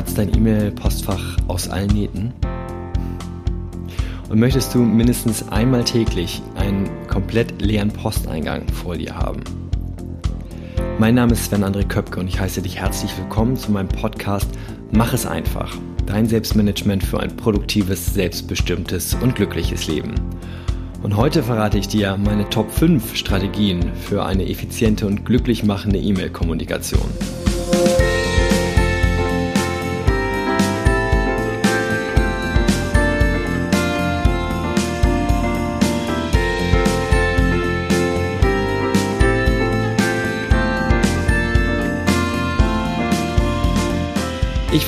Platzt dein E-Mail-Postfach aus allen Nähten? Und möchtest du mindestens einmal täglich einen komplett leeren Posteingang vor dir haben? Mein Name ist Sven André Köpke und ich heiße dich herzlich willkommen zu meinem Podcast Mach es einfach. Dein Selbstmanagement für ein produktives, selbstbestimmtes und glückliches Leben. Und heute verrate ich dir meine Top 5 Strategien für eine effiziente und glücklich machende E-Mail-Kommunikation.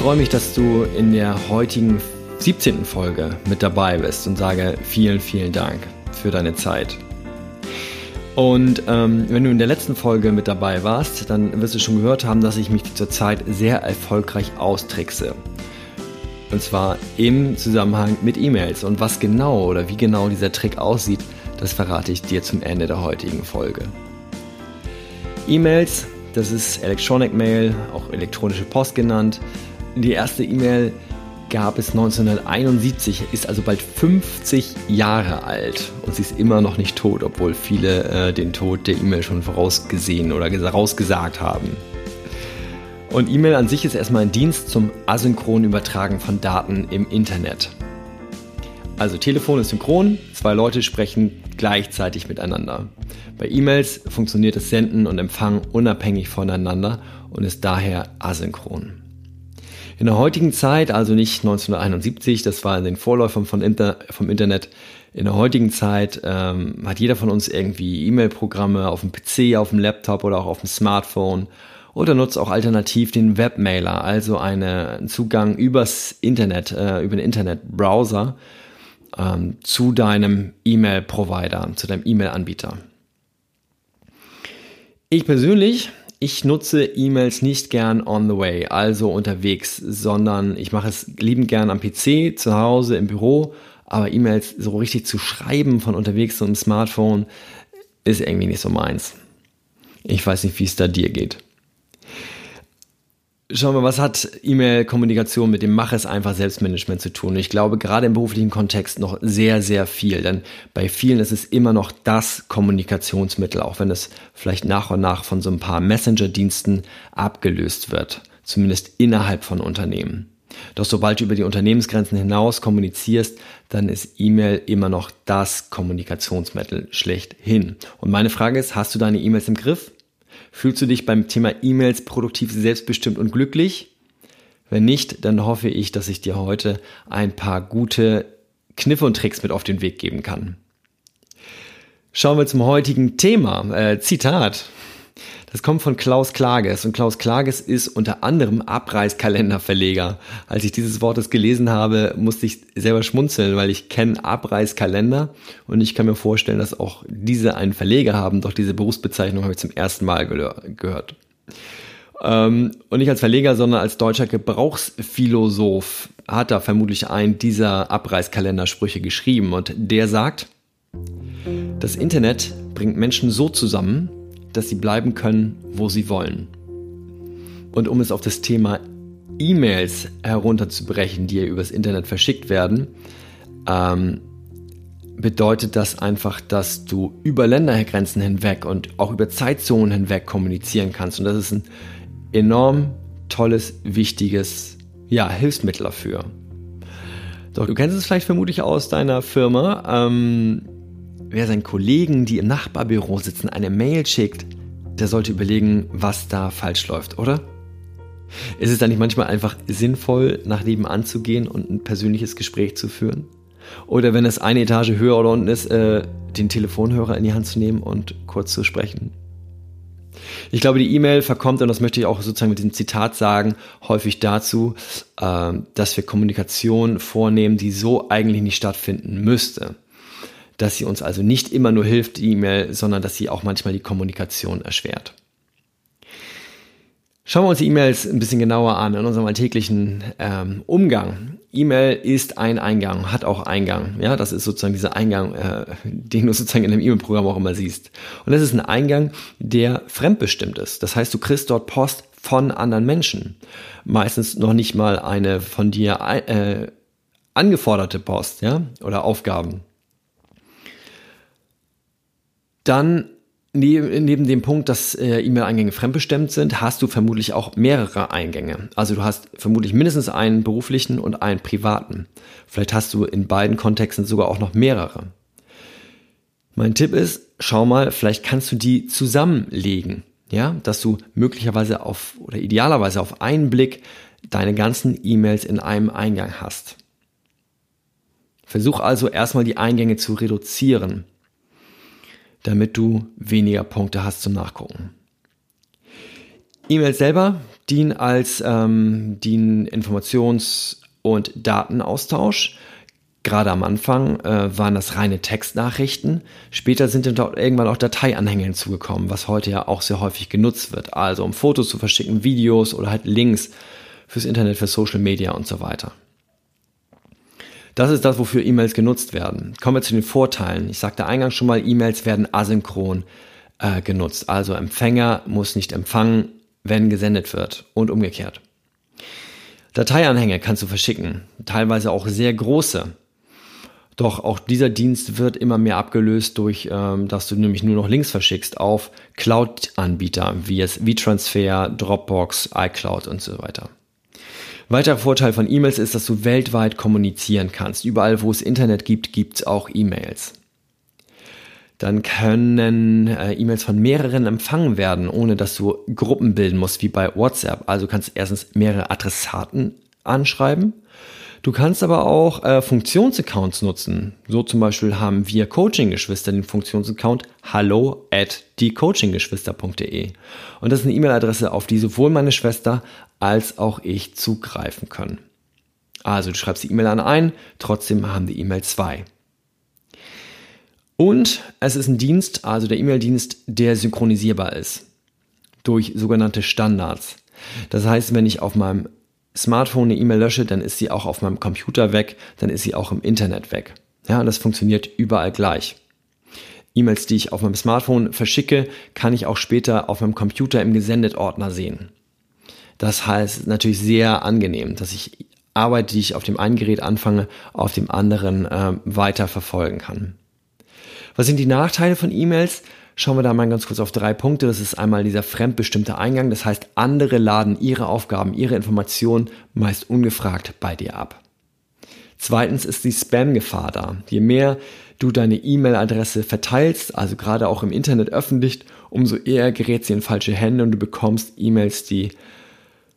Freue mich, dass du in der heutigen 17. Folge mit dabei bist und sage vielen, vielen Dank für deine Zeit. Und ähm, wenn du in der letzten Folge mit dabei warst, dann wirst du schon gehört haben, dass ich mich zurzeit sehr erfolgreich austrickse. Und zwar im Zusammenhang mit E-Mails. Und was genau oder wie genau dieser Trick aussieht, das verrate ich dir zum Ende der heutigen Folge. E-Mails, das ist Electronic Mail, auch elektronische Post genannt, die erste E-Mail gab es 1971, ist also bald 50 Jahre alt und sie ist immer noch nicht tot, obwohl viele äh, den Tod der E-Mail schon vorausgesehen oder vorausgesagt haben. Und E-Mail an sich ist erstmal ein Dienst zum asynchronen Übertragen von Daten im Internet. Also Telefon ist synchron, zwei Leute sprechen gleichzeitig miteinander. Bei E-Mails funktioniert das Senden und Empfangen unabhängig voneinander und ist daher asynchron. In der heutigen Zeit, also nicht 1971, das war in den Vorläufern von Inter vom Internet, in der heutigen Zeit ähm, hat jeder von uns irgendwie E-Mail-Programme auf dem PC, auf dem Laptop oder auch auf dem Smartphone oder nutzt auch alternativ den Webmailer, also einen Zugang übers Internet, äh, über den Internetbrowser ähm, zu deinem E-Mail-Provider, zu deinem E-Mail-Anbieter. Ich persönlich ich nutze E-Mails nicht gern on the way, also unterwegs, sondern ich mache es liebend gern am PC, zu Hause, im Büro. Aber E-Mails so richtig zu schreiben von unterwegs so Smartphone ist irgendwie nicht so meins. Ich weiß nicht, wie es da dir geht. Schauen wir, was hat E-Mail-Kommunikation mit dem Mach es einfach Selbstmanagement zu tun? Ich glaube, gerade im beruflichen Kontext noch sehr, sehr viel, denn bei vielen ist es immer noch das Kommunikationsmittel, auch wenn es vielleicht nach und nach von so ein paar Messenger-Diensten abgelöst wird, zumindest innerhalb von Unternehmen. Doch sobald du über die Unternehmensgrenzen hinaus kommunizierst, dann ist E-Mail immer noch das Kommunikationsmittel schlechthin. Und meine Frage ist, hast du deine E-Mails im Griff? Fühlst du dich beim Thema E-Mails produktiv, selbstbestimmt und glücklich? Wenn nicht, dann hoffe ich, dass ich dir heute ein paar gute Kniffe und Tricks mit auf den Weg geben kann. Schauen wir zum heutigen Thema. Äh, Zitat. Das kommt von Klaus Klages und Klaus Klages ist unter anderem Abreißkalenderverleger. Als ich dieses Wortes gelesen habe, musste ich selber schmunzeln, weil ich kenne Abreißkalender und ich kann mir vorstellen, dass auch diese einen Verleger haben, doch diese Berufsbezeichnung habe ich zum ersten Mal gehört. Ähm, und nicht als Verleger, sondern als deutscher Gebrauchsphilosoph hat er vermutlich einen dieser Abreißkalendersprüche geschrieben und der sagt, das Internet bringt Menschen so zusammen, dass sie bleiben können, wo sie wollen. Und um es auf das Thema E-Mails herunterzubrechen, die übers Internet verschickt werden, ähm, bedeutet das einfach, dass du über Ländergrenzen hinweg und auch über Zeitzonen hinweg kommunizieren kannst. Und das ist ein enorm tolles, wichtiges ja, Hilfsmittel dafür. Doch du kennst es vielleicht vermutlich aus deiner Firma. Ähm, wer seinen Kollegen, die im Nachbarbüro sitzen, eine Mail schickt, der sollte überlegen, was da falsch läuft, oder? Ist es dann nicht manchmal einfach sinnvoll, nach nebenan zu gehen und ein persönliches Gespräch zu führen? Oder wenn es eine Etage höher oder unten ist, äh, den Telefonhörer in die Hand zu nehmen und kurz zu sprechen? Ich glaube, die E-Mail verkommt, und das möchte ich auch sozusagen mit diesem Zitat sagen, häufig dazu, äh, dass wir Kommunikation vornehmen, die so eigentlich nicht stattfinden müsste dass sie uns also nicht immer nur hilft, die E-Mail, sondern dass sie auch manchmal die Kommunikation erschwert. Schauen wir uns die E-Mails ein bisschen genauer an in unserem alltäglichen ähm, Umgang. E-Mail ist ein Eingang, hat auch Eingang. Ja, das ist sozusagen dieser Eingang, äh, den du sozusagen in einem E-Mail-Programm auch immer siehst. Und das ist ein Eingang, der fremdbestimmt ist. Das heißt, du kriegst dort Post von anderen Menschen. Meistens noch nicht mal eine von dir äh, angeforderte Post, ja, oder Aufgaben. Dann neben, dem Punkt, dass äh, E-Mail-Eingänge fremdbestimmt sind, hast du vermutlich auch mehrere Eingänge. Also du hast vermutlich mindestens einen beruflichen und einen privaten. Vielleicht hast du in beiden Kontexten sogar auch noch mehrere. Mein Tipp ist, schau mal, vielleicht kannst du die zusammenlegen. Ja, dass du möglicherweise auf oder idealerweise auf einen Blick deine ganzen E-Mails in einem Eingang hast. Versuch also erstmal die Eingänge zu reduzieren damit du weniger Punkte hast zum Nachgucken. E-Mails selber dienen als ähm, dienen Informations- und Datenaustausch. Gerade am Anfang äh, waren das reine Textnachrichten. Später sind dann dort irgendwann auch Dateianhänge hinzugekommen, was heute ja auch sehr häufig genutzt wird. Also um Fotos zu verschicken, Videos oder halt Links fürs Internet, für Social Media und so weiter. Das ist das, wofür E-Mails genutzt werden. Kommen wir zu den Vorteilen. Ich sagte eingangs schon mal, E-Mails werden asynchron äh, genutzt. Also Empfänger muss nicht empfangen, wenn gesendet wird und umgekehrt. Dateianhänge kannst du verschicken, teilweise auch sehr große. Doch auch dieser Dienst wird immer mehr abgelöst durch, ähm, dass du nämlich nur noch Links verschickst auf Cloud-Anbieter wie es WeTransfer, Dropbox, iCloud und so weiter. Weiterer Vorteil von E-Mails ist, dass du weltweit kommunizieren kannst. Überall, wo es Internet gibt, gibt es auch E-Mails. Dann können äh, E-Mails von mehreren empfangen werden, ohne dass du Gruppen bilden musst, wie bei WhatsApp. Also kannst du erstens mehrere Adressaten anschreiben. Du kannst aber auch äh, Funktionsaccounts nutzen. So zum Beispiel haben wir Coaching-Geschwister den Funktionsaccount hallo at diecoachinggeschwister.de. Und das ist eine E-Mail-Adresse, auf die sowohl meine Schwester als auch ich zugreifen können. Also du schreibst die E-Mail an ein, trotzdem haben die E-Mail zwei. Und es ist ein Dienst, also der E-Mail-Dienst, der synchronisierbar ist durch sogenannte Standards. Das heißt, wenn ich auf meinem Smartphone eine E-Mail lösche, dann ist sie auch auf meinem Computer weg, dann ist sie auch im Internet weg. Ja, das funktioniert überall gleich. E-Mails, die ich auf meinem Smartphone verschicke, kann ich auch später auf meinem Computer im Gesendet-Ordner sehen. Das heißt natürlich sehr angenehm, dass ich Arbeit, die ich auf dem einen Gerät anfange, auf dem anderen äh, weiter verfolgen kann. Was sind die Nachteile von E-Mails? Schauen wir da mal ganz kurz auf drei Punkte. Das ist einmal dieser fremdbestimmte Eingang. Das heißt, andere laden ihre Aufgaben, ihre Informationen meist ungefragt bei dir ab. Zweitens ist die Spam-Gefahr da. Je mehr du deine E-Mail-Adresse verteilst, also gerade auch im Internet öffentlich, umso eher gerät sie in falsche Hände und du bekommst E-Mails, die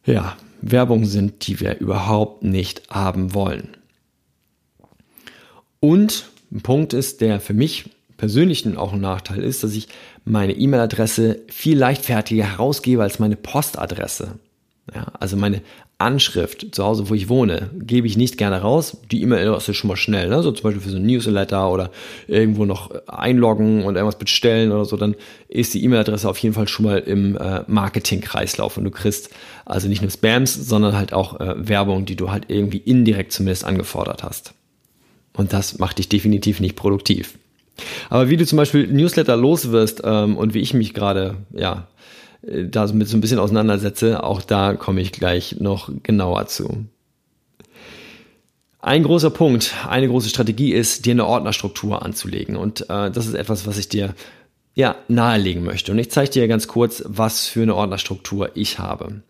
ja, Werbung sind, die wir überhaupt nicht haben wollen. Und ein Punkt ist, der für mich persönlich auch ein Nachteil ist, dass ich meine E-Mail-Adresse viel leichtfertiger herausgebe als meine Postadresse. Ja, also meine Anschrift zu Hause, wo ich wohne, gebe ich nicht gerne raus. Die E-Mail-Adresse ist schon mal schnell, ne? so zum Beispiel für so ein Newsletter oder irgendwo noch einloggen und irgendwas bestellen oder so, dann ist die E-Mail-Adresse auf jeden Fall schon mal im äh, Marketing-Kreislauf und du kriegst also nicht nur Spams, sondern halt auch äh, Werbung, die du halt irgendwie indirekt zumindest angefordert hast. Und das macht dich definitiv nicht produktiv. Aber wie du zum Beispiel Newsletter los wirst ähm, und wie ich mich gerade, ja, äh, da so ein bisschen auseinandersetze, auch da komme ich gleich noch genauer zu. Ein großer Punkt, eine große Strategie ist, dir eine Ordnerstruktur anzulegen. Und äh, das ist etwas, was ich dir ja nahelegen möchte. Und ich zeige dir ganz kurz, was für eine Ordnerstruktur ich habe.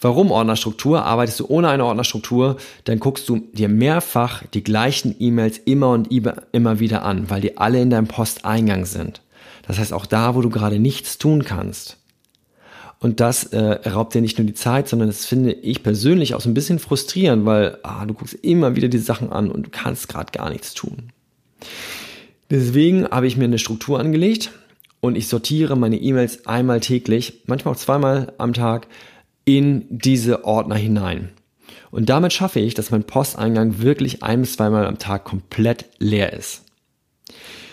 Warum Ordnerstruktur? Arbeitest du ohne eine Ordnerstruktur, dann guckst du dir mehrfach die gleichen E-Mails immer und immer wieder an, weil die alle in deinem Posteingang sind. Das heißt, auch da, wo du gerade nichts tun kannst, und das äh, raubt dir nicht nur die Zeit, sondern das finde ich persönlich auch so ein bisschen frustrierend, weil ah, du guckst immer wieder die Sachen an und du kannst gerade gar nichts tun. Deswegen habe ich mir eine Struktur angelegt und ich sortiere meine E-Mails einmal täglich, manchmal auch zweimal am Tag in diese Ordner hinein. Und damit schaffe ich, dass mein Posteingang wirklich ein bis zweimal am Tag komplett leer ist.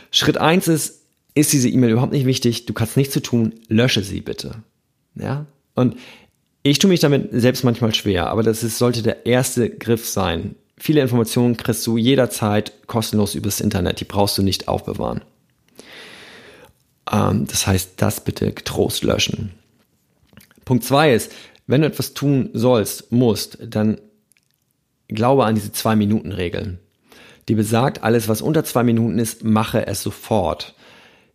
Schritt eins ist, ist diese E-Mail überhaupt nicht wichtig, du kannst nichts zu tun, lösche sie bitte. Ja? Und ich tue mich damit selbst manchmal schwer, aber das ist, sollte der erste Griff sein. Viele Informationen kriegst du jederzeit kostenlos übers Internet, die brauchst du nicht aufbewahren. Ähm, das heißt, das bitte getrost löschen. Punkt zwei ist, wenn du etwas tun sollst, musst, dann glaube an diese Zwei-Minuten-Regel. Die besagt, alles, was unter zwei Minuten ist, mache es sofort.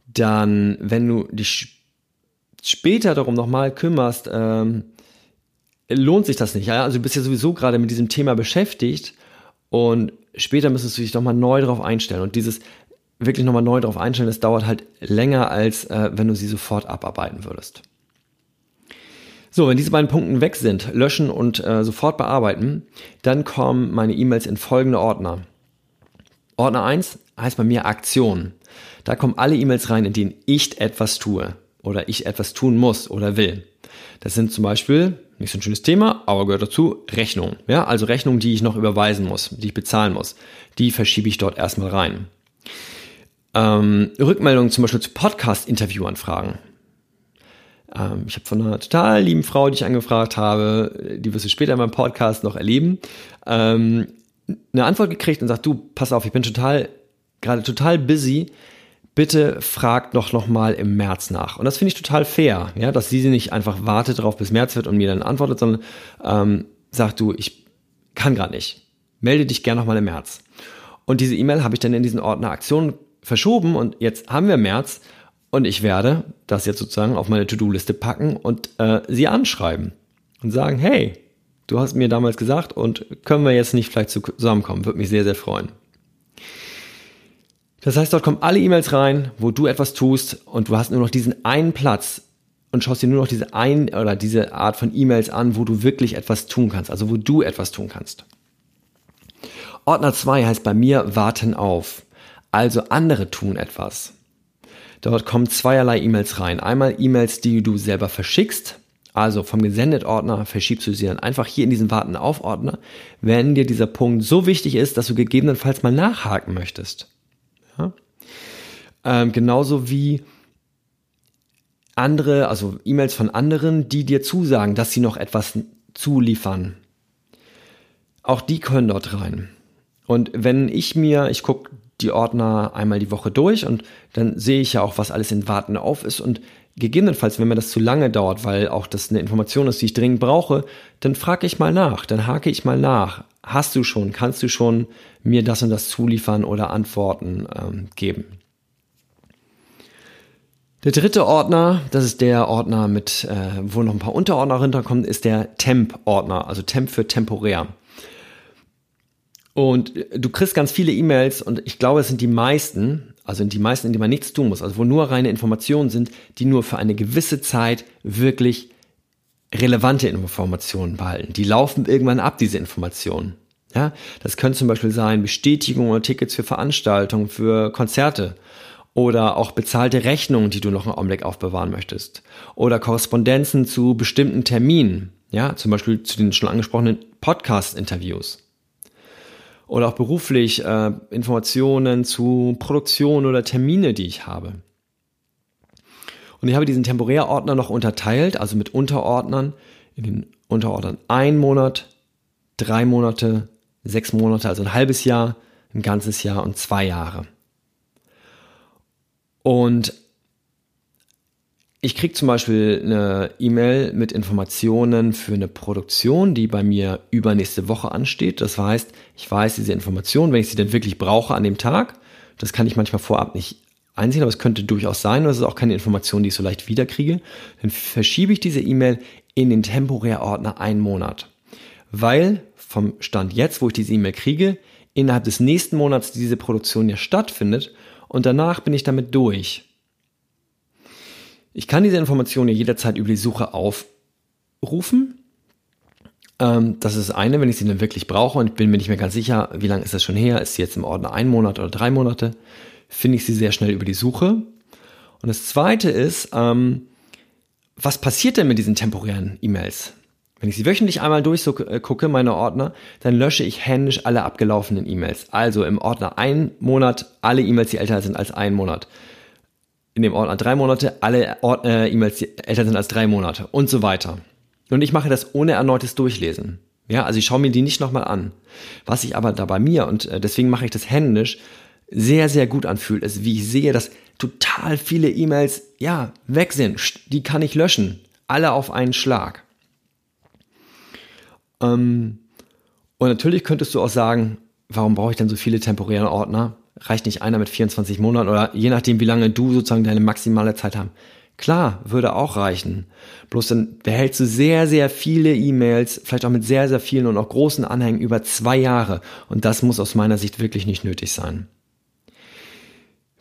Dann, wenn du dich später darum nochmal kümmerst, ähm, lohnt sich das nicht. Ja? Also du bist ja sowieso gerade mit diesem Thema beschäftigt und später müsstest du dich nochmal neu darauf einstellen. Und dieses wirklich nochmal neu darauf einstellen, das dauert halt länger, als äh, wenn du sie sofort abarbeiten würdest. So, wenn diese beiden Punkte weg sind, löschen und äh, sofort bearbeiten, dann kommen meine E-Mails in folgende Ordner. Ordner 1 heißt bei mir Aktion. Da kommen alle E-Mails rein, in denen ich etwas tue oder ich etwas tun muss oder will. Das sind zum Beispiel, nicht so ein schönes Thema, aber gehört dazu, Rechnungen. Ja, also Rechnungen, die ich noch überweisen muss, die ich bezahlen muss. Die verschiebe ich dort erstmal rein. Ähm, Rückmeldungen zum Beispiel zu Podcast-Interviewanfragen. Ähm, ich habe von einer total lieben Frau, die ich angefragt habe, die wirst du später in meinem Podcast noch erleben, ähm, eine Antwort gekriegt und sagt, du, pass auf, ich bin total, gerade total busy. Bitte fragt doch noch mal im März nach. Und das finde ich total fair, ja, dass sie nicht einfach wartet darauf, bis März wird und mir dann antwortet, sondern ähm, sagt, du, ich kann gerade nicht. Melde dich gern noch mal im März. Und diese E-Mail habe ich dann in diesen Ordner Aktionen verschoben und jetzt haben wir März und ich werde das jetzt sozusagen auf meine To-Do-Liste packen und äh, sie anschreiben und sagen, hey, du hast mir damals gesagt und können wir jetzt nicht vielleicht zusammenkommen? Würde mich sehr, sehr freuen. Das heißt, dort kommen alle E-Mails rein, wo du etwas tust und du hast nur noch diesen einen Platz und schaust dir nur noch diese ein oder diese Art von E-Mails an, wo du wirklich etwas tun kannst, also wo du etwas tun kannst. Ordner 2 heißt bei mir warten auf. Also andere tun etwas. Dort kommen zweierlei E-Mails rein. Einmal E-Mails, die du selber verschickst. Also vom Gesendet-Ordner verschiebst du sie dann einfach hier in diesen Warten auf Ordner, wenn dir dieser Punkt so wichtig ist, dass du gegebenenfalls mal nachhaken möchtest. Ja? Ähm, genauso wie andere, also E-Mails von anderen, die dir zusagen, dass sie noch etwas zuliefern. Auch die können dort rein. Und wenn ich mir, ich gucke die Ordner einmal die Woche durch und dann sehe ich ja auch, was alles in Warten auf ist und gegebenenfalls, wenn mir das zu lange dauert, weil auch das eine Information ist, die ich dringend brauche, dann frage ich mal nach, dann hake ich mal nach. Hast du schon, kannst du schon mir das und das zuliefern oder Antworten ähm, geben? Der dritte Ordner, das ist der Ordner mit, äh, wo noch ein paar Unterordner runterkommen, ist der Temp-Ordner, also Temp für temporär. Und du kriegst ganz viele E-Mails und ich glaube, es sind die meisten, also die meisten, in denen man nichts tun muss, also wo nur reine Informationen sind, die nur für eine gewisse Zeit wirklich relevante Informationen behalten. Die laufen irgendwann ab, diese Informationen. Ja, das können zum Beispiel sein Bestätigungen oder Tickets für Veranstaltungen, für Konzerte oder auch bezahlte Rechnungen, die du noch einen Augenblick aufbewahren möchtest oder Korrespondenzen zu bestimmten Terminen, ja, zum Beispiel zu den schon angesprochenen Podcast-Interviews oder auch beruflich äh, Informationen zu Produktion oder Termine, die ich habe. Und ich habe diesen Temporärordner noch unterteilt, also mit Unterordnern, in den Unterordnern ein Monat, drei Monate, sechs Monate, also ein halbes Jahr, ein ganzes Jahr und zwei Jahre. Und ich kriege zum Beispiel eine E-Mail mit Informationen für eine Produktion, die bei mir übernächste Woche ansteht. Das heißt, ich weiß diese Information, wenn ich sie denn wirklich brauche an dem Tag. Das kann ich manchmal vorab nicht einsehen, aber es könnte durchaus sein, und das ist auch keine Information, die ich so leicht wiederkriege. Dann verschiebe ich diese E-Mail in den Temporärordner einen Monat. Weil vom Stand jetzt, wo ich diese E-Mail kriege, innerhalb des nächsten Monats diese Produktion ja stattfindet und danach bin ich damit durch. Ich kann diese Informationen jederzeit über die Suche aufrufen. Ähm, das ist eine, wenn ich sie dann wirklich brauche und ich bin mir nicht mehr ganz sicher, wie lange ist das schon her, ist sie jetzt im Ordner ein Monat oder drei Monate, finde ich sie sehr schnell über die Suche. Und das zweite ist, ähm, was passiert denn mit diesen temporären E-Mails? Wenn ich sie wöchentlich einmal durchgucke, meine Ordner, dann lösche ich händisch alle abgelaufenen E-Mails. Also im Ordner ein Monat alle E-Mails, die älter sind als ein Monat in dem Ordner drei Monate, alle äh, E-Mails, die älter sind als drei Monate und so weiter. Und ich mache das ohne erneutes Durchlesen. Ja, also ich schaue mir die nicht nochmal an. Was ich aber da bei mir, und äh, deswegen mache ich das händisch, sehr, sehr gut anfühlt, ist, wie ich sehe, dass total viele E-Mails, ja, weg sind. Die kann ich löschen. alle auf einen Schlag. Ähm, und natürlich könntest du auch sagen, warum brauche ich denn so viele temporäre Ordner? Reicht nicht einer mit 24 Monaten oder je nachdem, wie lange du sozusagen deine maximale Zeit haben. Klar, würde auch reichen. Bloß dann behältst du sehr, sehr viele E-Mails, vielleicht auch mit sehr, sehr vielen und auch großen Anhängen über zwei Jahre. Und das muss aus meiner Sicht wirklich nicht nötig sein.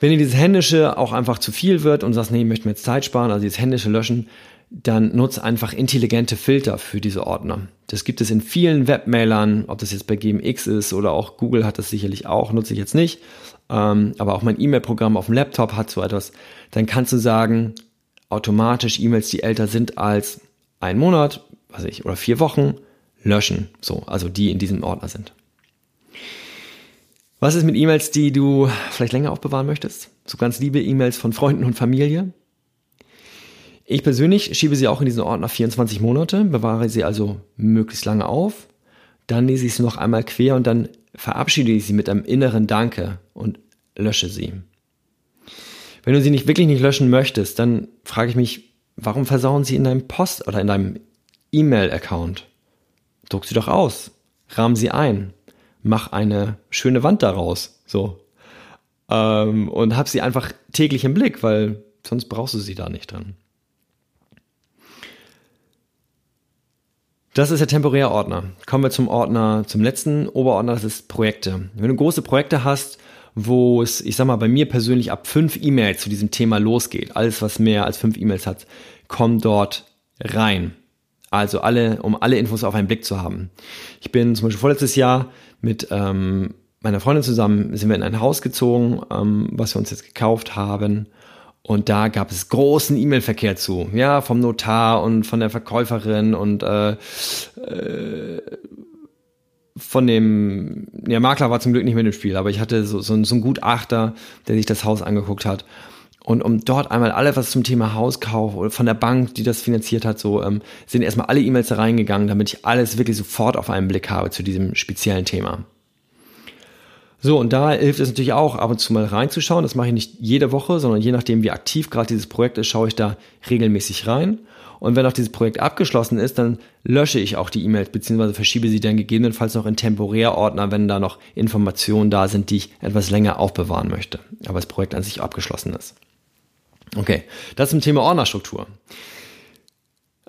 Wenn dir dieses Händische auch einfach zu viel wird und sagst, nee, ich möchte mir jetzt Zeit sparen, also dieses händische Löschen, dann nutze einfach intelligente Filter für diese Ordner. Das gibt es in vielen Webmailern, ob das jetzt bei GMX ist oder auch Google hat das sicherlich auch, nutze ich jetzt nicht. Ähm, aber auch mein E-Mail-Programm auf dem Laptop hat so etwas. Dann kannst du sagen, automatisch E-Mails, die älter sind als ein Monat, was ich, oder vier Wochen, löschen. So, also die in diesem Ordner sind. Was ist mit E-Mails, die du vielleicht länger aufbewahren möchtest? So ganz liebe E-Mails von Freunden und Familie. Ich persönlich schiebe sie auch in diesen Ordner 24 Monate, bewahre sie also möglichst lange auf. Dann lese ich sie noch einmal quer und dann verabschiede ich sie mit einem inneren Danke und lösche sie. Wenn du sie nicht wirklich nicht löschen möchtest, dann frage ich mich, warum versauen sie in deinem Post oder in deinem E-Mail-Account? Druck sie doch aus, rahm sie ein, mach eine schöne Wand daraus, so. Ähm, und hab sie einfach täglich im Blick, weil sonst brauchst du sie da nicht dran. Das ist der temporäre Ordner. Kommen wir zum Ordner, zum letzten Oberordner, das ist Projekte. Wenn du große Projekte hast, wo es, ich sag mal, bei mir persönlich ab fünf E-Mails zu diesem Thema losgeht, alles was mehr als fünf E-Mails hat, kommt dort rein. Also alle, um alle Infos auf einen Blick zu haben. Ich bin zum Beispiel vorletztes Jahr mit ähm, meiner Freundin zusammen sind wir in ein Haus gezogen, ähm, was wir uns jetzt gekauft haben. Und da gab es großen E-Mail-Verkehr zu, ja, vom Notar und von der Verkäuferin und äh, äh, von dem, der Makler war zum Glück nicht mit im Spiel, aber ich hatte so, so, so einen Gutachter, der sich das Haus angeguckt hat. Und um dort einmal alle was zum Thema Hauskauf oder von der Bank, die das finanziert hat, so ähm, sind erstmal alle E-Mails reingegangen, damit ich alles wirklich sofort auf einen Blick habe zu diesem speziellen Thema. So, und da hilft es natürlich auch, ab und zu mal reinzuschauen. Das mache ich nicht jede Woche, sondern je nachdem, wie aktiv gerade dieses Projekt ist, schaue ich da regelmäßig rein. Und wenn auch dieses Projekt abgeschlossen ist, dann lösche ich auch die E-Mails, beziehungsweise verschiebe sie dann gegebenenfalls noch in Temporärordner, wenn da noch Informationen da sind, die ich etwas länger aufbewahren möchte. Aber das Projekt an sich abgeschlossen ist. Okay, das zum Thema Ordnerstruktur.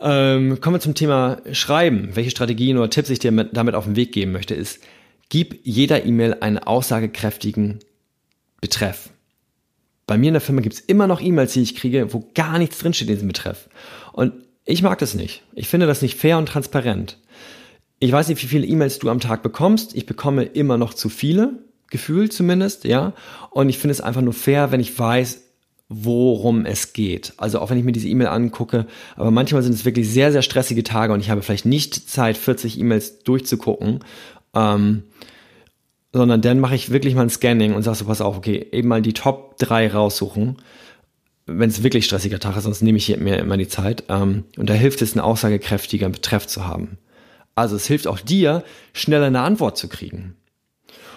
Ähm, kommen wir zum Thema Schreiben. Welche Strategien oder Tipps ich dir mit, damit auf den Weg geben möchte, ist, gib jeder E-Mail einen aussagekräftigen Betreff. Bei mir in der Firma gibt es immer noch E-Mails, die ich kriege, wo gar nichts drinsteht in diesem Betreff. Und ich mag das nicht. Ich finde das nicht fair und transparent. Ich weiß nicht, wie viele E-Mails du am Tag bekommst. Ich bekomme immer noch zu viele, gefühlt zumindest, ja. Und ich finde es einfach nur fair, wenn ich weiß, worum es geht. Also auch wenn ich mir diese E-Mail angucke, aber manchmal sind es wirklich sehr, sehr stressige Tage und ich habe vielleicht nicht Zeit, 40 E-Mails durchzugucken, ähm, sondern dann mache ich wirklich mal ein Scanning und sage so, pass auf, okay, eben mal die Top 3 raussuchen, wenn es wirklich stressiger Tag ist, sonst nehme ich mir immer die Zeit. Ähm, und da hilft es, einen aussagekräftigen Betreff zu haben. Also es hilft auch dir, schneller eine Antwort zu kriegen.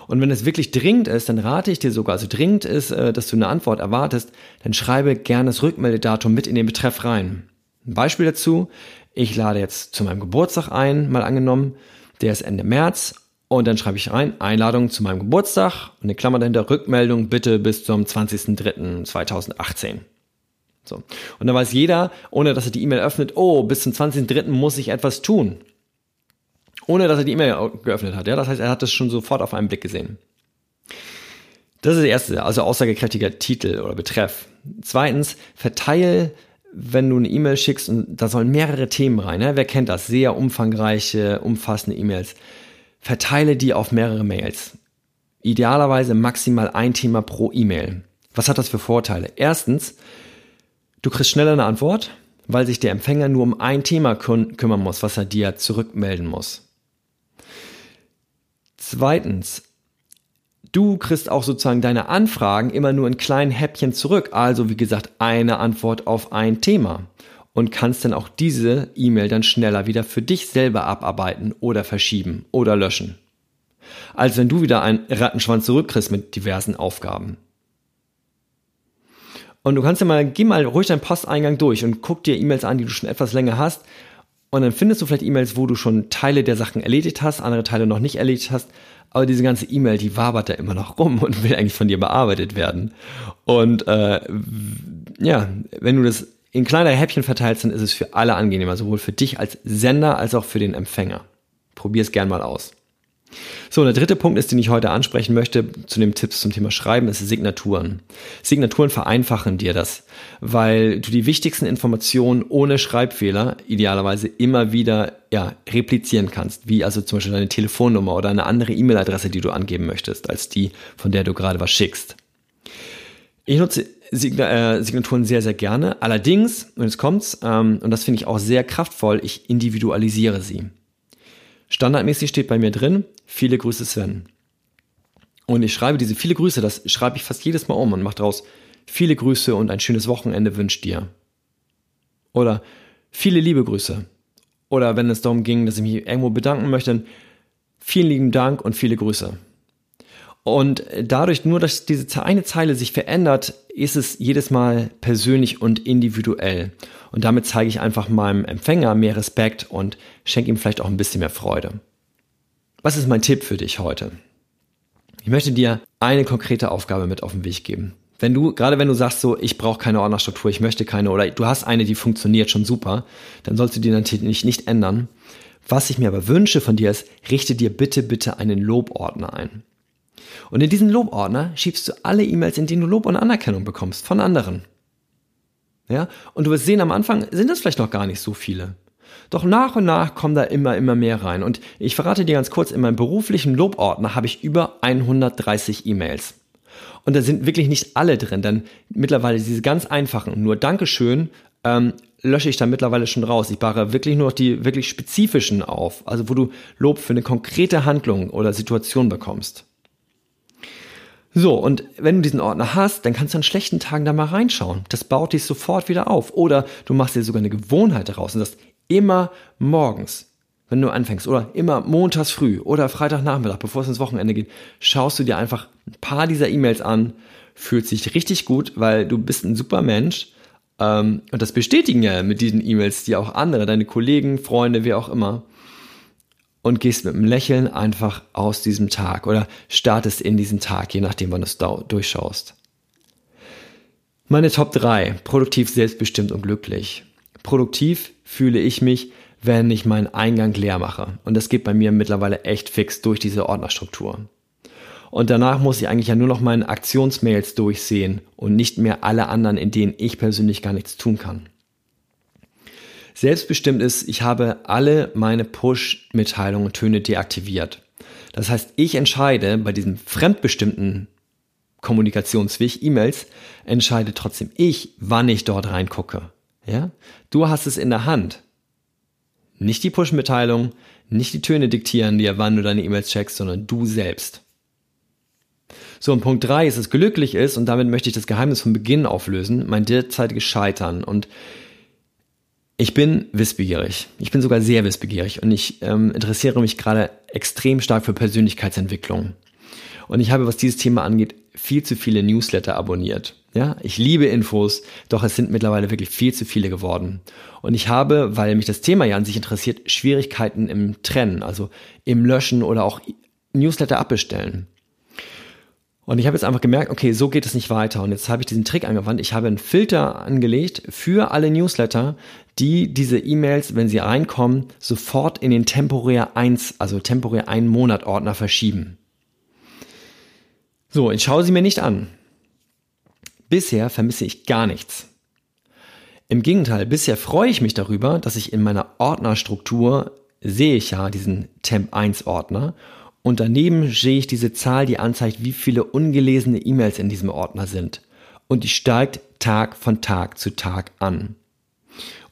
Und wenn es wirklich dringend ist, dann rate ich dir sogar, also dringend ist, äh, dass du eine Antwort erwartest, dann schreibe gerne das Rückmeldedatum mit in den Betreff rein. Ein Beispiel dazu, ich lade jetzt zu meinem Geburtstag ein, mal angenommen, der ist Ende März und dann schreibe ich rein, Einladung zu meinem Geburtstag und eine Klammer dahinter, Rückmeldung bitte bis zum 20.03.2018. So. Und dann weiß jeder, ohne dass er die E-Mail öffnet, oh, bis zum 20.03. muss ich etwas tun ohne dass er die E-Mail geöffnet hat. Ja, das heißt, er hat das schon sofort auf einen Blick gesehen. Das ist das erste, also aussagekräftiger Titel oder Betreff. Zweitens, verteile, wenn du eine E-Mail schickst und da sollen mehrere Themen rein. Ne? Wer kennt das? Sehr umfangreiche, umfassende E-Mails. Verteile die auf mehrere Mails. Idealerweise maximal ein Thema pro E-Mail. Was hat das für Vorteile? Erstens, du kriegst schneller eine Antwort, weil sich der Empfänger nur um ein Thema küm kümmern muss, was er dir zurückmelden muss. Zweitens, du kriegst auch sozusagen deine Anfragen immer nur in kleinen Häppchen zurück. Also wie gesagt, eine Antwort auf ein Thema. Und kannst dann auch diese E-Mail dann schneller wieder für dich selber abarbeiten oder verschieben oder löschen. Als wenn du wieder einen Rattenschwanz zurückkriegst mit diversen Aufgaben. Und du kannst ja mal, geh mal ruhig deinen Posteingang durch und guck dir E-Mails an, die du schon etwas länger hast. Und dann findest du vielleicht E-Mails, wo du schon Teile der Sachen erledigt hast, andere Teile noch nicht erledigt hast. Aber diese ganze E-Mail, die wabert da immer noch rum und will eigentlich von dir bearbeitet werden. Und äh, ja, wenn du das in kleiner Häppchen verteilst, dann ist es für alle angenehmer, sowohl für dich als Sender als auch für den Empfänger. Probier es gern mal aus. So, der dritte Punkt ist, den ich heute ansprechen möchte, zu dem Tipps zum Thema Schreiben, ist Signaturen. Signaturen vereinfachen dir das, weil du die wichtigsten Informationen ohne Schreibfehler idealerweise immer wieder ja, replizieren kannst, wie also zum Beispiel deine Telefonnummer oder eine andere E-Mail-Adresse, die du angeben möchtest, als die, von der du gerade was schickst. Ich nutze Signaturen sehr, sehr gerne. Allerdings, und jetzt kommt's, ähm, und das finde ich auch sehr kraftvoll, ich individualisiere sie. Standardmäßig steht bei mir drin, viele Grüße Sven. Und ich schreibe diese viele Grüße, das schreibe ich fast jedes Mal um und mache daraus viele Grüße und ein schönes Wochenende wünscht dir. Oder viele liebe Grüße. Oder wenn es darum ging, dass ich mich irgendwo bedanken möchte, vielen lieben Dank und viele Grüße. Und dadurch nur, dass diese eine Zeile sich verändert, ist es jedes Mal persönlich und individuell. Und damit zeige ich einfach meinem Empfänger mehr Respekt und schenke ihm vielleicht auch ein bisschen mehr Freude. Was ist mein Tipp für dich heute? Ich möchte dir eine konkrete Aufgabe mit auf den Weg geben. Wenn du, gerade wenn du sagst so, ich brauche keine Ordnerstruktur, ich möchte keine, oder du hast eine, die funktioniert schon super, dann sollst du die natürlich nicht ändern. Was ich mir aber wünsche von dir ist, richte dir bitte, bitte einen Lobordner ein. Und in diesen Lobordner schiebst du alle E-Mails, in denen du Lob und Anerkennung bekommst von anderen. Ja? Und du wirst sehen, am Anfang sind das vielleicht noch gar nicht so viele. Doch nach und nach kommen da immer, immer mehr rein. Und ich verrate dir ganz kurz, in meinem beruflichen Lobordner habe ich über 130 E-Mails. Und da sind wirklich nicht alle drin, denn mittlerweile diese ganz einfachen, nur Dankeschön, ähm, lösche ich da mittlerweile schon raus. Ich bahre wirklich nur noch die wirklich spezifischen auf, also wo du Lob für eine konkrete Handlung oder Situation bekommst. So, und wenn du diesen Ordner hast, dann kannst du an schlechten Tagen da mal reinschauen. Das baut dich sofort wieder auf. Oder du machst dir sogar eine Gewohnheit daraus und das immer morgens, wenn du anfängst, oder immer montags früh oder Freitagnachmittag, bevor es ins Wochenende geht, schaust du dir einfach ein paar dieser E-Mails an, fühlt sich richtig gut, weil du bist ein super Mensch. Ähm, und das bestätigen ja mit diesen E-Mails die auch andere, deine Kollegen, Freunde, wer auch immer und gehst mit einem Lächeln einfach aus diesem Tag oder startest in diesen Tag, je nachdem, wann du es durchschaust. Meine Top 3. Produktiv, selbstbestimmt und glücklich. Produktiv fühle ich mich, wenn ich meinen Eingang leer mache. Und das geht bei mir mittlerweile echt fix durch diese Ordnerstruktur. Und danach muss ich eigentlich ja nur noch meine Aktionsmails durchsehen und nicht mehr alle anderen, in denen ich persönlich gar nichts tun kann. Selbstbestimmt ist, ich habe alle meine Push-Mitteilungen und Töne deaktiviert. Das heißt, ich entscheide bei diesem fremdbestimmten Kommunikationsweg, E-Mails, entscheide trotzdem ich, wann ich dort reingucke. Ja? Du hast es in der Hand. Nicht die Push-Mitteilung, nicht die Töne diktieren dir, wann du deine E-Mails checkst, sondern du selbst. So, und Punkt drei ist, dass es glücklich ist, und damit möchte ich das Geheimnis von Beginn auflösen, mein derzeitiges Scheitern. Und ich bin wissbegierig. Ich bin sogar sehr wissbegierig und ich ähm, interessiere mich gerade extrem stark für Persönlichkeitsentwicklung. Und ich habe, was dieses Thema angeht, viel zu viele Newsletter abonniert. Ja, ich liebe Infos, doch es sind mittlerweile wirklich viel zu viele geworden. Und ich habe, weil mich das Thema ja an sich interessiert, Schwierigkeiten im Trennen, also im Löschen oder auch Newsletter abbestellen. Und ich habe jetzt einfach gemerkt, okay, so geht es nicht weiter. Und jetzt habe ich diesen Trick angewandt. Ich habe einen Filter angelegt für alle Newsletter, die diese E-Mails, wenn sie reinkommen, sofort in den temporär 1, also temporär einen Monat Ordner verschieben. So, ich schaue sie mir nicht an. Bisher vermisse ich gar nichts. Im Gegenteil, bisher freue ich mich darüber, dass ich in meiner Ordnerstruktur sehe ich ja diesen Temp 1 Ordner und daneben sehe ich diese Zahl, die anzeigt, wie viele ungelesene E-Mails in diesem Ordner sind. Und die steigt Tag von Tag zu Tag an.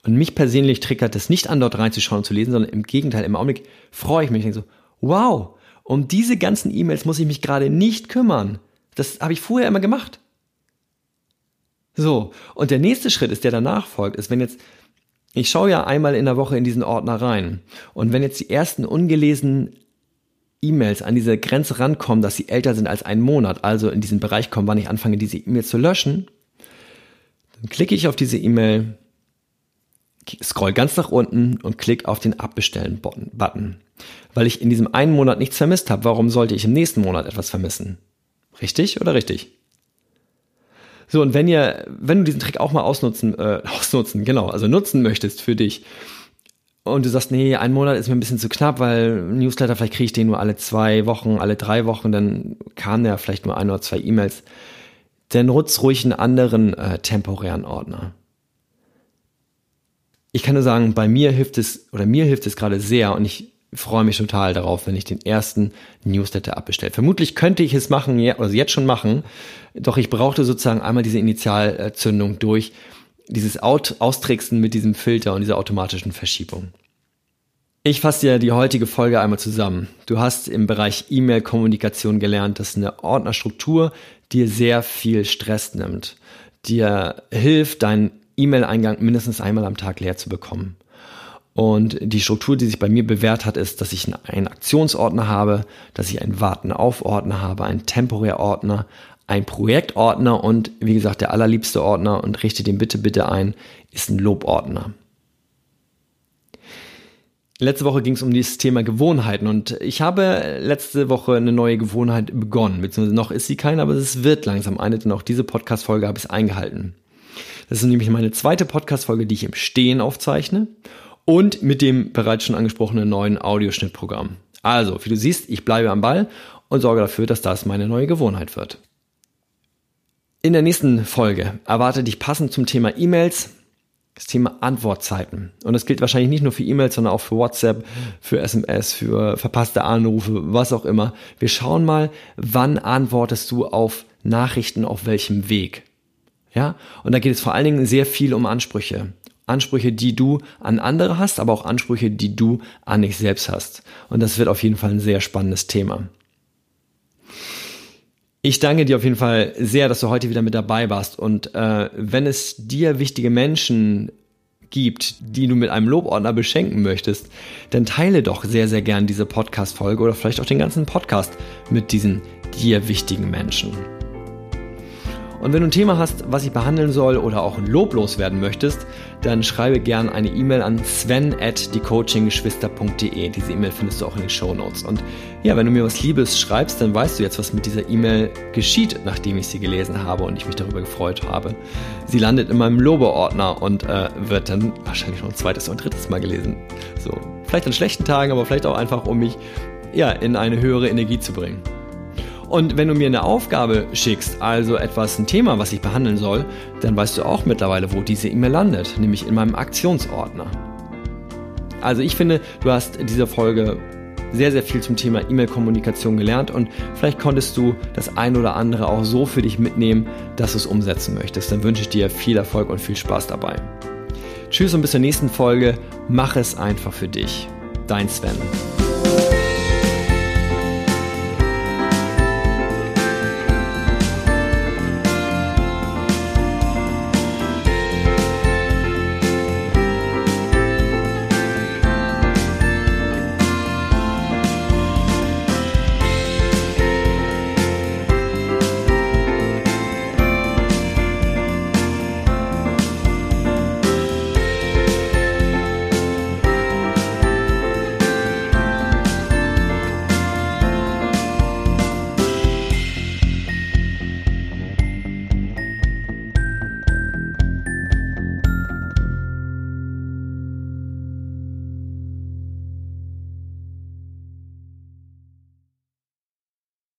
Und mich persönlich triggert es nicht an, dort reinzuschauen und zu lesen, sondern im Gegenteil, im Augenblick freue ich mich und denke so, wow, um diese ganzen E-Mails muss ich mich gerade nicht kümmern. Das habe ich vorher immer gemacht. So, und der nächste Schritt ist, der danach folgt, ist, wenn jetzt, ich schaue ja einmal in der Woche in diesen Ordner rein und wenn jetzt die ersten ungelesenen E-Mails an diese Grenze rankommen, dass sie älter sind als einen Monat, also in diesen Bereich kommen, wann ich anfange, diese E-Mails zu löschen, Dann klicke ich auf diese E-Mail, scroll ganz nach unten und klicke auf den Abbestellen-Button. Weil ich in diesem einen Monat nichts vermisst habe, warum sollte ich im nächsten Monat etwas vermissen? Richtig oder richtig? So, und wenn ihr, wenn du diesen Trick auch mal ausnutzen, äh, ausnutzen, genau, also nutzen möchtest für dich, und du sagst, nee, ein Monat ist mir ein bisschen zu knapp, weil Newsletter, vielleicht kriege ich den nur alle zwei Wochen, alle drei Wochen, dann kamen ja vielleicht nur ein oder zwei E-Mails, dann nutzt ruhig einen anderen äh, temporären Ordner. Ich kann nur sagen, bei mir hilft es, oder mir hilft es gerade sehr und ich freue mich total darauf, wenn ich den ersten Newsletter abbestelle. Vermutlich könnte ich es machen, also jetzt schon machen, doch ich brauchte sozusagen einmal diese Initialzündung durch, dieses Out Austricksen mit diesem Filter und dieser automatischen Verschiebung. Ich fasse dir die heutige Folge einmal zusammen. Du hast im Bereich E-Mail-Kommunikation gelernt, dass eine Ordnerstruktur dir sehr viel Stress nimmt, dir hilft, deinen E-Mail-Eingang mindestens einmal am Tag leer zu bekommen. Und die Struktur, die sich bei mir bewährt hat, ist, dass ich einen Aktionsordner habe, dass ich einen Warten-auf-Ordner habe, einen Temporär-Ordner, ein Projektordner und wie gesagt, der allerliebste Ordner und richte den bitte, bitte ein, ist ein Lobordner. Letzte Woche ging es um dieses Thema Gewohnheiten und ich habe letzte Woche eine neue Gewohnheit begonnen, beziehungsweise noch ist sie keine, aber es wird langsam eine, denn auch diese Podcast-Folge habe ich eingehalten. Das ist nämlich meine zweite Podcast-Folge, die ich im Stehen aufzeichne und mit dem bereits schon angesprochenen neuen Audioschnittprogramm. Also, wie du siehst, ich bleibe am Ball und sorge dafür, dass das meine neue Gewohnheit wird. In der nächsten Folge erwartet dich passend zum Thema E-Mails das Thema Antwortzeiten. Und das gilt wahrscheinlich nicht nur für E-Mails, sondern auch für WhatsApp, für SMS, für verpasste Anrufe, was auch immer. Wir schauen mal, wann antwortest du auf Nachrichten auf welchem Weg. Ja? Und da geht es vor allen Dingen sehr viel um Ansprüche. Ansprüche, die du an andere hast, aber auch Ansprüche, die du an dich selbst hast. Und das wird auf jeden Fall ein sehr spannendes Thema. Ich danke dir auf jeden Fall sehr, dass du heute wieder mit dabei warst. Und äh, wenn es dir wichtige Menschen gibt, die du mit einem Lobordner beschenken möchtest, dann teile doch sehr, sehr gern diese Podcast-Folge oder vielleicht auch den ganzen Podcast mit diesen dir wichtigen Menschen. Und wenn du ein Thema hast, was ich behandeln soll oder auch ein Lob loswerden möchtest, dann schreibe gern eine E-Mail an sven at diecoachinggeschwister.de. Diese E-Mail findest du auch in den Show Notes. Und ja, wenn du mir was Liebes schreibst, dann weißt du jetzt, was mit dieser E-Mail geschieht, nachdem ich sie gelesen habe und ich mich darüber gefreut habe. Sie landet in meinem Lobe-Ordner und äh, wird dann wahrscheinlich noch ein zweites und drittes Mal gelesen. So, vielleicht an schlechten Tagen, aber vielleicht auch einfach, um mich ja, in eine höhere Energie zu bringen. Und wenn du mir eine Aufgabe schickst, also etwas, ein Thema, was ich behandeln soll, dann weißt du auch mittlerweile, wo diese E-Mail landet, nämlich in meinem Aktionsordner. Also ich finde, du hast in dieser Folge sehr, sehr viel zum Thema E-Mail-Kommunikation gelernt und vielleicht konntest du das ein oder andere auch so für dich mitnehmen, dass du es umsetzen möchtest. Dann wünsche ich dir viel Erfolg und viel Spaß dabei. Tschüss und bis zur nächsten Folge. Mach es einfach für dich. Dein Sven.